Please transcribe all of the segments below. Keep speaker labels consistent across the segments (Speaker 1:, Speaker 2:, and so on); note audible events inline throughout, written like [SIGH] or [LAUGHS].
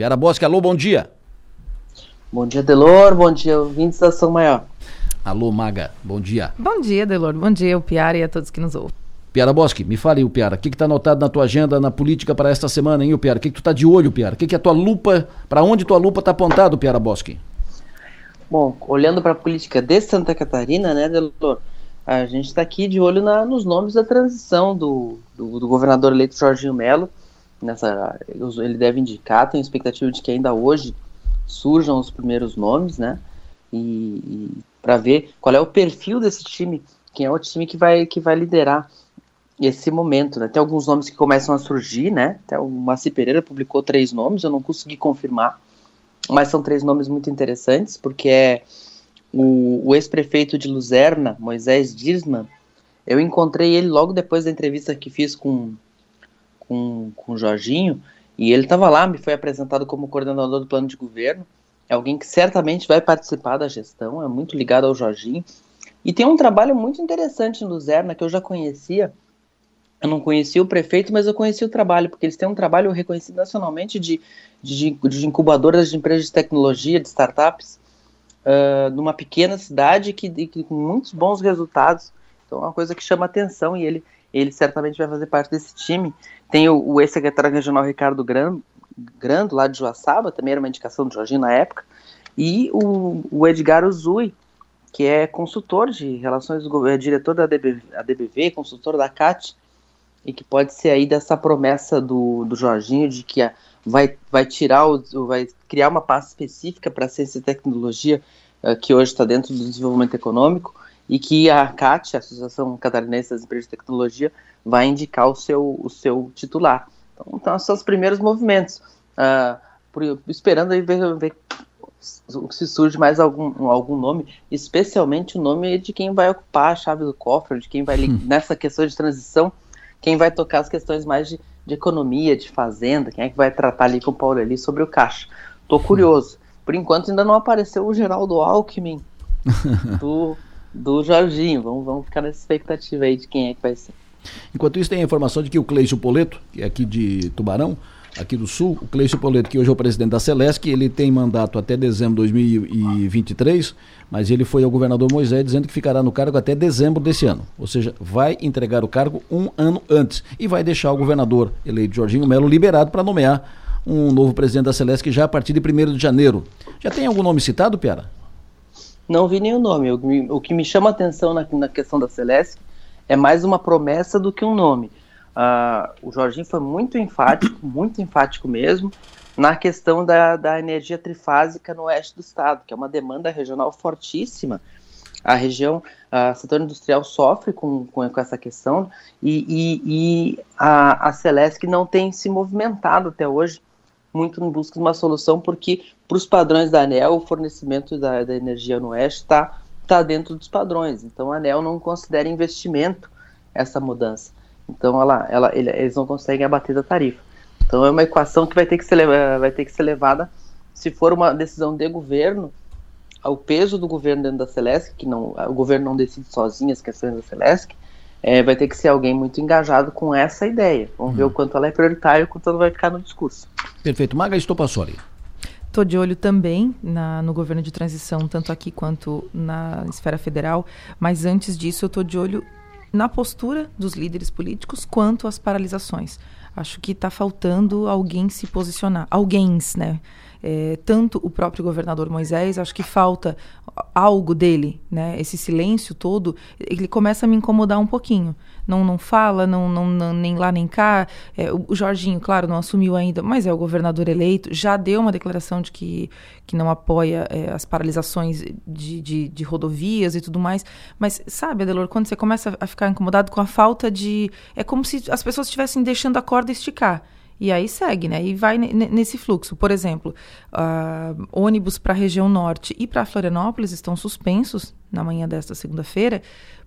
Speaker 1: Piara Bosque, alô, bom dia.
Speaker 2: Bom dia, Delor. Bom dia, ouvintes da Ação Maior.
Speaker 1: Alô, Maga. Bom dia.
Speaker 3: Bom dia, Delor. Bom dia, o Piara e a todos que nos ouvem.
Speaker 1: Piara Bosque, me fale, o Piara, o que está anotado na tua agenda na política para esta semana, hein, o Piara? O que, que tu está de olho, Piara? O que, que é a tua lupa, para onde tua lupa está apontado, Piara Bosque?
Speaker 2: Bom, olhando para a política de Santa Catarina, né, Delor, a gente está aqui de olho na, nos nomes da transição do, do, do governador eleito Jorginho Melo. Nessa, ele deve indicar, tem expectativa de que ainda hoje surjam os primeiros nomes, né? E, e para ver qual é o perfil desse time, quem é o time que vai, que vai liderar esse momento, né? Tem alguns nomes que começam a surgir, né? Até o Maci Pereira publicou três nomes, eu não consegui confirmar, mas são três nomes muito interessantes, porque é o, o ex-prefeito de Luzerna, Moisés Dirsman, eu encontrei ele logo depois da entrevista que fiz com, com, com o Jorginho, e ele estava lá, me foi apresentado como coordenador do plano de governo, é alguém que certamente vai participar da gestão, é muito ligado ao Jorginho, e tem um trabalho muito interessante em Luzerna, que eu já conhecia, eu não conhecia o prefeito, mas eu conhecia o trabalho, porque eles têm um trabalho reconhecido nacionalmente de, de, de incubadoras de empresas de tecnologia, de startups, uh, numa pequena cidade que, que, com muitos bons resultados. Então é uma coisa que chama atenção e ele, ele certamente vai fazer parte desse time. Tem o, o ex-secretário regional Ricardo Grando, lá de Joaçaba, também era uma indicação do Jorginho na época, e o, o Edgar Uzui, que é consultor de relações, é diretor da DBV, DBV, consultor da CAT, e que pode ser aí dessa promessa do, do Jorginho de que a, vai, vai tirar, o, vai criar uma pasta específica para ciência e tecnologia uh, que hoje está dentro do desenvolvimento econômico e que a CAT, a Associação Catarinense das Empresas de Tecnologia, vai indicar o seu, o seu titular. Então, então são os primeiros movimentos. Uh, por, esperando aí ver, ver se surge mais algum, algum nome, especialmente o nome de quem vai ocupar a chave do cofre, de quem vai hum. nessa questão de transição quem vai tocar as questões mais de, de economia, de fazenda, quem é que vai tratar ali com o Paulo ali sobre o caixa. Tô curioso. Por enquanto ainda não apareceu o Geraldo Alckmin [LAUGHS] do, do Jorginho. Vamos, vamos ficar nessa expectativa aí de quem é que vai ser.
Speaker 1: Enquanto isso, tem a informação de que o Cleison Poleto, que é aqui de Tubarão, aqui do Sul, o Cleison Poleto, que hoje é o presidente da Celesc, ele tem mandato até dezembro de 2023, mas ele foi ao governador Moisés dizendo que ficará no cargo até dezembro desse ano. Ou seja, vai entregar o cargo um ano antes e vai deixar o governador eleito Jorginho Melo liberado para nomear um novo presidente da Celesc já a partir de 1 de janeiro. Já tem algum nome citado, Piara?
Speaker 2: Não vi nenhum nome. O, o que me chama atenção na, na questão da Celesc é mais uma promessa do que um nome. Uh, o Jorginho foi muito enfático, muito enfático mesmo, na questão da, da energia trifásica no oeste do estado, que é uma demanda regional fortíssima. A região, o setor industrial sofre com, com, com essa questão e, e, e, a, a não tem se movimentado até hoje muito em busca de uma solução, porque para os padrões da ANEL, o fornecimento da, da energia no oeste está tá dentro dos padrões. Então a ANEL não considera investimento essa mudança. Então ela, ela, eles não conseguem abater da tarifa. Então é uma equação que vai ter que ser, vai ter que ser levada, se for uma decisão de governo, ao peso do governo dentro da Celesc, que não, o governo não decide sozinho as questões da Celesc, é, vai ter que ser alguém muito engajado com essa ideia. Vamos ver o quanto ela é prioritária e o quanto ela vai ficar no discurso.
Speaker 1: Perfeito. Maga Estopassoli.
Speaker 3: Estou de olho também na, no governo de transição, tanto aqui quanto na esfera federal, mas antes disso eu estou de olho na postura dos líderes políticos quanto às paralisações. Acho que está faltando alguém se posicionar. Alguém, né? É, tanto o próprio governador Moisés, acho que falta algo dele, né? Esse silêncio todo, ele começa a me incomodar um pouquinho não, não fala, não, não, não nem lá nem cá. É, o, Jorginho, claro, não assumiu ainda, mas é o governador eleito, já deu uma declaração de que, que não apoia é, as paralisações de, de, de, rodovias e tudo mais. Mas sabe, Adelor, quando você começa a ficar incomodado com a falta de. É como se as pessoas estivessem deixando a corda esticar. E aí segue, né? E vai nesse fluxo. Por exemplo, uh, ônibus para a região norte e para Florianópolis estão suspensos na manhã desta segunda-feira,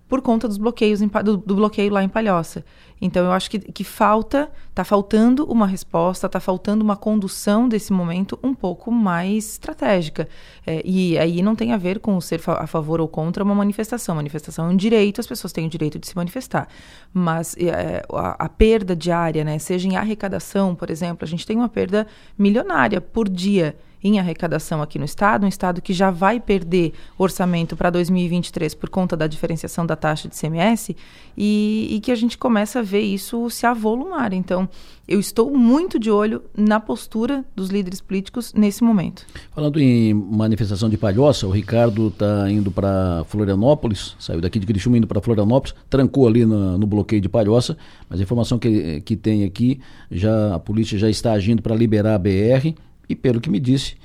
Speaker 3: por conta dos bloqueios em, do, do, bloqueio lá em Palhoça. Então eu acho que, que falta, está faltando uma resposta, está faltando uma condução desse momento um pouco mais estratégica. É, e aí não tem a ver com ser a favor ou contra uma manifestação. Manifestação é um direito, as pessoas têm o direito de se manifestar. Mas é, a, a perda diária, né, seja em arrecadação, por exemplo, a gente tem uma perda milionária por dia em arrecadação aqui no Estado, um Estado que já vai perder orçamento para 2023 por conta da diferenciação da taxa de CMS e, e que a gente começa a ver isso se avolumar. Então, eu estou muito de olho na postura dos líderes políticos nesse momento.
Speaker 1: Falando em manifestação de palhoça, o Ricardo está indo para Florianópolis, saiu daqui de Criciúma indo para Florianópolis, trancou ali no, no, bloqueio de palhoça, mas a informação que, que tem aqui, já a polícia já está agindo para liberar a BR, e pelo que me disse,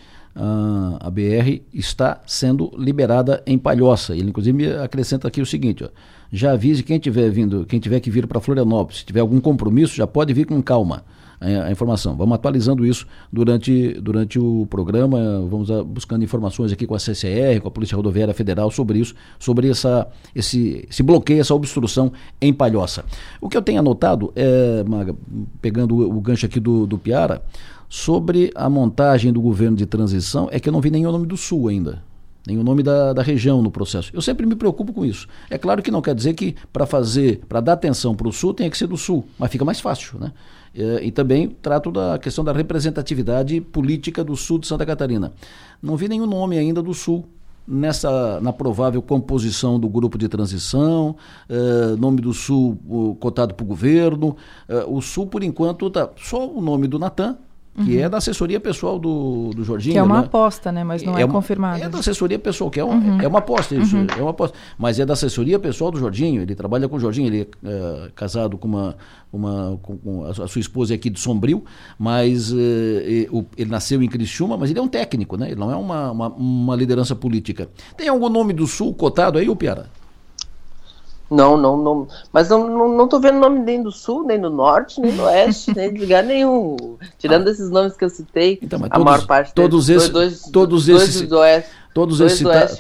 Speaker 1: a BR está sendo liberada em Palhoça. Ele inclusive acrescenta aqui o seguinte: ó, já avise quem tiver vindo, quem tiver que vir para Florianópolis, se tiver algum compromisso, já pode vir com calma. A, a informação. Vamos atualizando isso durante, durante o programa. Vamos a, buscando informações aqui com a CCR, com a Polícia Rodoviária Federal sobre isso, sobre essa, esse, esse bloqueio, essa obstrução em Palhoça. O que eu tenho anotado, é, Maga, pegando o, o gancho aqui do, do Piara, Sobre a montagem do governo de transição, é que eu não vi nenhum nome do Sul ainda. Nem o nome da, da região no processo. Eu sempre me preocupo com isso. É claro que não quer dizer que para fazer, para dar atenção para o Sul, tenha que ser do Sul, mas fica mais fácil, né? É, e também trato da questão da representatividade política do Sul de Santa Catarina. Não vi nenhum nome ainda do Sul nessa na provável composição do grupo de transição, uh, nome do Sul cotado para o governo. Uh, o Sul, por enquanto, está só o nome do Natan, que uhum. é da assessoria pessoal do, do Jorginho.
Speaker 3: Que é uma né? aposta, né? Mas não é, é confirmado.
Speaker 1: É da assessoria pessoal, que é, uhum. é uma aposta isso, uhum. é uma aposta. Mas é da assessoria pessoal do Jorginho, ele trabalha com o Jorginho, ele é, é casado com uma, uma com, com a, sua esposa é aqui de Sombrio, mas é, ele nasceu em Criciúma, mas ele é um técnico, né? Ele não é uma, uma, uma liderança política. Tem algum nome do Sul cotado aí, ô Piara?
Speaker 2: Não, não, não. Mas não, não, não tô vendo nome nem do sul, nem do norte, nem do oeste, [LAUGHS] nem de lugar nenhum. Tirando ah. esses nomes que eu citei,
Speaker 1: então, a todos, maior parte
Speaker 2: todos
Speaker 1: deles, esses, dois,
Speaker 2: todos
Speaker 1: dois esses,
Speaker 2: do oeste.
Speaker 1: Todos esses
Speaker 2: citados.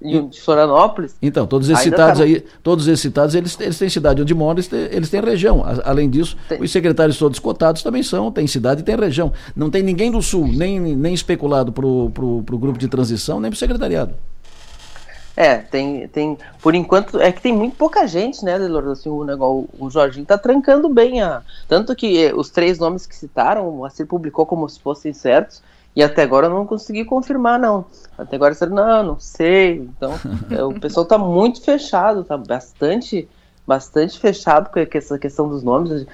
Speaker 2: E um de Florianópolis.
Speaker 1: Então, todos esses citados tá... aí, todos esses citados, eles, eles têm cidade onde moram, eles têm, eles têm região. Além disso, tem. os secretários todos cotados também são, tem cidade e tem região. Não tem ninguém do sul, nem, nem especulado para o grupo de transição, nem para o secretariado.
Speaker 2: É, tem, tem. Por enquanto, é que tem muito pouca gente, né, Delor? Assim, o, negócio, o Jorginho tá trancando bem a. Tanto que eh, os três nomes que citaram, o Acir publicou como se fossem certos, e até agora eu não consegui confirmar, não. Até agora disseram, não, não sei. Então, [LAUGHS] é, o pessoal tá muito fechado, tá bastante bastante fechado com essa questão dos nomes.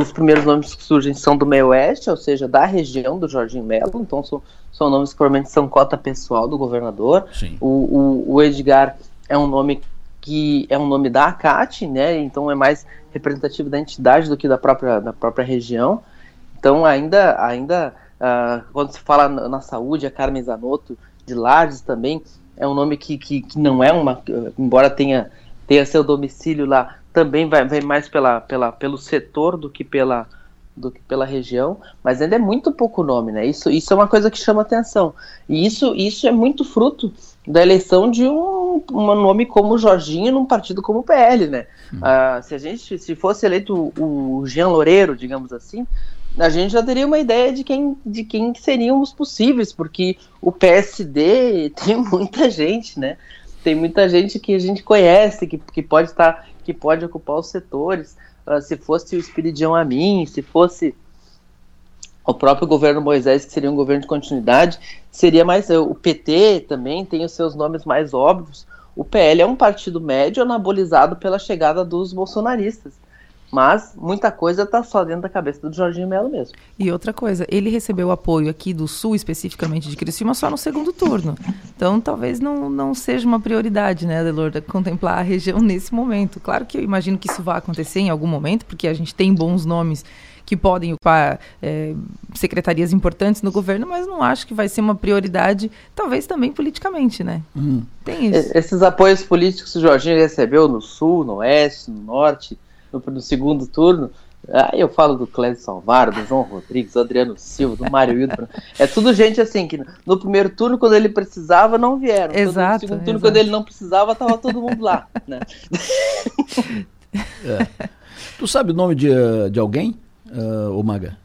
Speaker 2: Os primeiros nomes que surgem são do meio oeste, ou seja, da região do Jorginho Melo, então são, são nomes que provavelmente são cota pessoal do governador. O, o, o, Edgar é um nome que é um nome da ACAT, né? Então é mais representativo da entidade do que da própria, da própria região. Então ainda, ainda uh, quando se fala na, na, saúde, a Carmen Zanotto de Lages também é um nome que, que, que não é uma, embora tenha tenha seu domicílio lá, também vai, vai mais pela, pela, pelo setor do que pela, do que pela região, mas ainda é muito pouco nome, né? Isso, isso é uma coisa que chama atenção. E isso, isso é muito fruto da eleição de um, um nome como Jorginho num partido como o PL, né? Hum. Ah, se a gente se fosse eleito o, o Jean Loureiro, digamos assim, a gente já teria uma ideia de quem, de quem seriam os possíveis, porque o PSD [LAUGHS] tem muita gente, né? Tem muita gente que a gente conhece, que, que pode estar, que pode ocupar os setores. Uh, se fosse o Espiridião Amin, se fosse o próprio governo Moisés, que seria um governo de continuidade, seria mais. O PT também tem os seus nomes mais óbvios. O PL é um partido médio anabolizado pela chegada dos bolsonaristas. Mas muita coisa está só dentro da cabeça do Jorginho Melo mesmo.
Speaker 3: E outra coisa, ele recebeu apoio aqui do Sul, especificamente de Criciúma, só no segundo turno. Então talvez não, não seja uma prioridade, né, Adelor, contemplar a região nesse momento. Claro que eu imagino que isso vai acontecer em algum momento, porque a gente tem bons nomes que podem ocupar é, secretarias importantes no governo, mas não acho que vai ser uma prioridade, talvez também politicamente, né?
Speaker 2: Hum. Tem isso. Esses apoios políticos que o Jorginho recebeu no Sul, no Oeste, no Norte, no, no segundo turno, Aí eu falo do Clésio Salvaro, do João Rodrigues, do Adriano Silva, do Mário Hildo. É tudo gente assim, que no primeiro turno, quando ele precisava, não vieram.
Speaker 3: Exato.
Speaker 2: No segundo turno,
Speaker 3: exato.
Speaker 2: quando ele não precisava, tava todo mundo lá. Né? [LAUGHS]
Speaker 1: É. Tu sabe o nome de, de alguém, uh, ô Maga?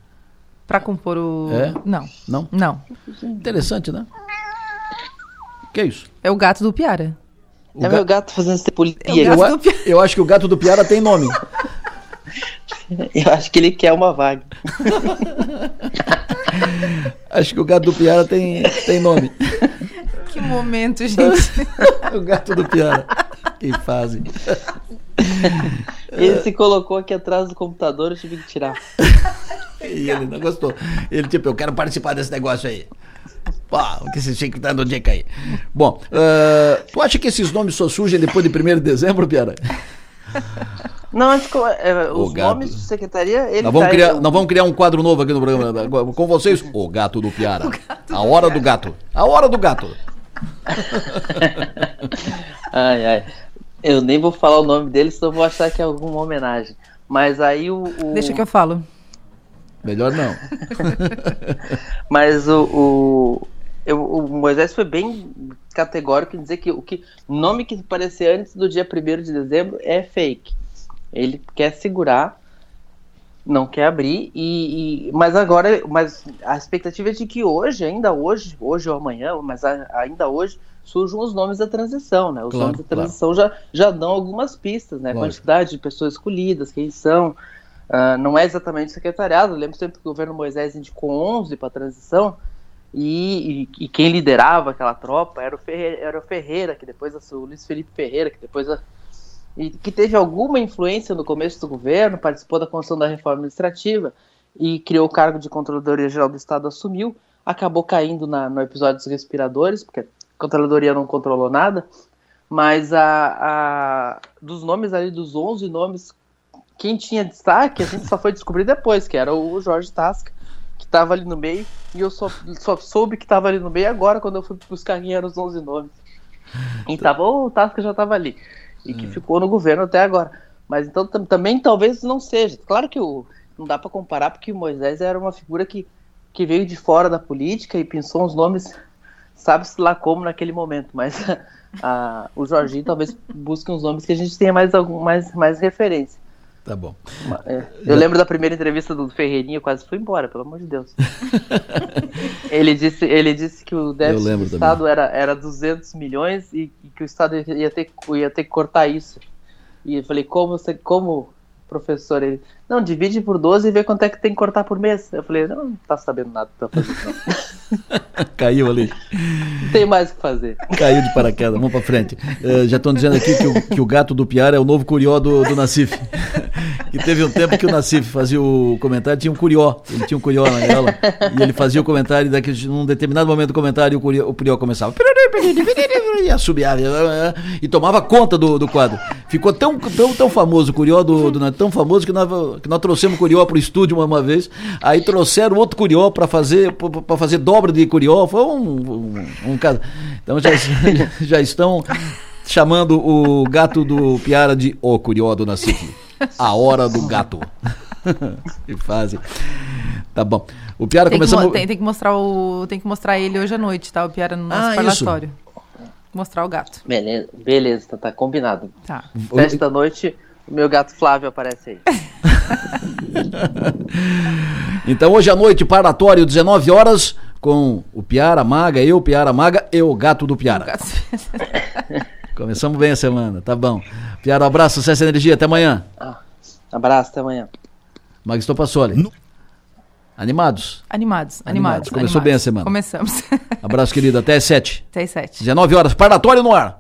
Speaker 3: Pra compor o.
Speaker 1: É?
Speaker 3: Não,
Speaker 1: Não?
Speaker 3: não.
Speaker 1: Interessante, né? Que é isso?
Speaker 3: É o gato do Piara.
Speaker 1: O
Speaker 2: é
Speaker 1: ga-
Speaker 2: meu gato fazendo cepolia.
Speaker 3: É o
Speaker 1: eu,
Speaker 3: gato
Speaker 1: a-
Speaker 3: do Piara.
Speaker 1: eu acho que o gato do Piara tem nome. [LAUGHS]
Speaker 2: Eu acho que ele quer uma vaga. [LAUGHS]
Speaker 1: Acho que o gato do Piara tem, tem nome.
Speaker 3: Que momento, gente. [LAUGHS]
Speaker 1: o gato do Piara. Que fase.
Speaker 2: Ele se colocou aqui atrás do computador, eu tive que tirar.
Speaker 1: E ele não gostou. Ele, tipo, eu quero participar desse negócio aí. Pô, o que você tinha que dar no dica aí. Bom, ah, tu acha que esses nomes só surgem depois de 1 de dezembro, Piara?
Speaker 2: Não, co- é,
Speaker 1: O
Speaker 2: os
Speaker 1: gato.
Speaker 2: nomes de secretaria, ele
Speaker 1: Nós vamos,
Speaker 2: tá-
Speaker 1: criar, nós vamos criar um quadro novo aqui no programa. Agora, Com vocês, o gato do Piara. [LAUGHS] A hora do gato. A hora do gato. [LAUGHS]
Speaker 2: Ai, ai. Eu nem vou falar o nome dele, senão eu vou achar que é alguma homenagem. Mas aí o. o-
Speaker 3: Deixa que eu falo.
Speaker 1: Melhor não. [LAUGHS]
Speaker 2: Mas o. o... eu- o Moisés foi bem categórico em dizer que o que nome que aparecer antes do dia 1 de dezembro é fake. Ele quer segurar, não quer abrir, e, e- mas agora, mas a expectativa é de que hoje, ainda hoje, hoje ou amanhã, mas a- ainda hoje, surjam os nomes da transição, né? Os
Speaker 1: Claro,
Speaker 2: nomes da transição já, já dão algumas pistas, né?
Speaker 1: Lógico.
Speaker 2: Quantidade de pessoas escolhidas, quem são. Ah, não é exatamente secretariado, eu lembro sempre que o governo Moisés indicou 11 para a transição, e, e- e quem liderava aquela tropa era o Ferreira, era o Ferreira que depois o Luiz Felipe Ferreira, que depois e que teve alguma influência no começo do governo, participou da construção da reforma administrativa e criou o cargo de Controladoria Geral do Estado, assumiu, acabou caindo na- no episódio dos respiradores, porque a Controladoria não controlou nada, mas a, a- dos nomes ali, dos 11 nomes, quem tinha destaque, a gente só foi descobrir depois, que era o Jorge Tasca, que estava ali no meio, e eu só, só soube que estava ali no meio agora, quando eu fui buscar quem eram os 11 nomes. E "Oh, o Tasca já estava ali, e que ficou no governo até agora. Mas então tam- também talvez não seja. Claro que o, não dá para comparar, porque o Moisés era uma figura que, que veio de fora da política e pensou uns nomes, sabe-se lá como naquele momento, mas [LAUGHS] a- o Jorginho talvez busque uns nomes que a gente tenha mais, algum, mais, mais referência.
Speaker 1: Tá bom.
Speaker 2: É, Eu lembro da primeira entrevista do Ferreirinha, eu quase fui embora, pelo amor de Deus. [LAUGHS] ele, disse, ele disse que o déficit do Estado era, era 200 milhões e, e que o Estado ia ter, ia ter que cortar isso. E eu falei, como, você, como professor? Ele, não, divide por 12 e vê quanto é que tem que cortar por mês. Eu falei, não, não tá sabendo nada do que fazendo, não. [LAUGHS]
Speaker 1: Caiu ali.
Speaker 2: Não tem mais o que fazer.
Speaker 1: Caiu de paraquedas. Vamos pra frente. Eh, já estão dizendo aqui que o, que o gato do Piara é o novo curió do, do Nacif. Que teve um tempo que o Nacif fazia o comentário, tinha um curió. Ele tinha um curió na gaiola. E ele fazia o comentário, daqui, num determinado momento do comentário, o curió, o curió começava. E assobiava. E tomava conta do, do quadro. Ficou tão, tão, tão famoso o curió do, do tão famoso que nós, que nós trouxemos o curió pro estúdio uma, uma vez. Aí trouxeram outro curió para fazer, fazer dobra de curió. Foi um, um, um caso. Então já, já estão chamando o gato do Piara de O Curió do Nacife. A hora do [LAUGHS] gato. que fase. Tá bom. O Piara
Speaker 3: Tem que,
Speaker 1: começamos.
Speaker 3: mo- tem, tem que mostrar o, tem que mostrar ele hoje à noite, tá? O Piara no nosso
Speaker 1: Ah,
Speaker 3: parlatório. Mostrar o gato.
Speaker 2: Beleza, beleza tá, tá combinado.
Speaker 3: Tá.
Speaker 2: Sete da noite, o meu gato Flávio aparece aí. [LAUGHS]
Speaker 1: Então hoje à noite, paratório, 19 horas, com o Piara Maga, eu, Piara Maga e o gato do Piara.
Speaker 3: Gato. [LAUGHS]
Speaker 1: Começamos bem a semana, tá bom. Piara, um abraço, sucesso e energia, até amanhã.
Speaker 2: Ah, abraço, até amanhã.
Speaker 1: Magisto Passoli. Animados?
Speaker 3: Animados,
Speaker 1: Animados.
Speaker 3: animados.
Speaker 1: Começou bem a semana.
Speaker 3: Começamos.
Speaker 1: Abraço, querido, até às 7.
Speaker 3: Até às sete.
Speaker 1: 19 horas, paratório no ar.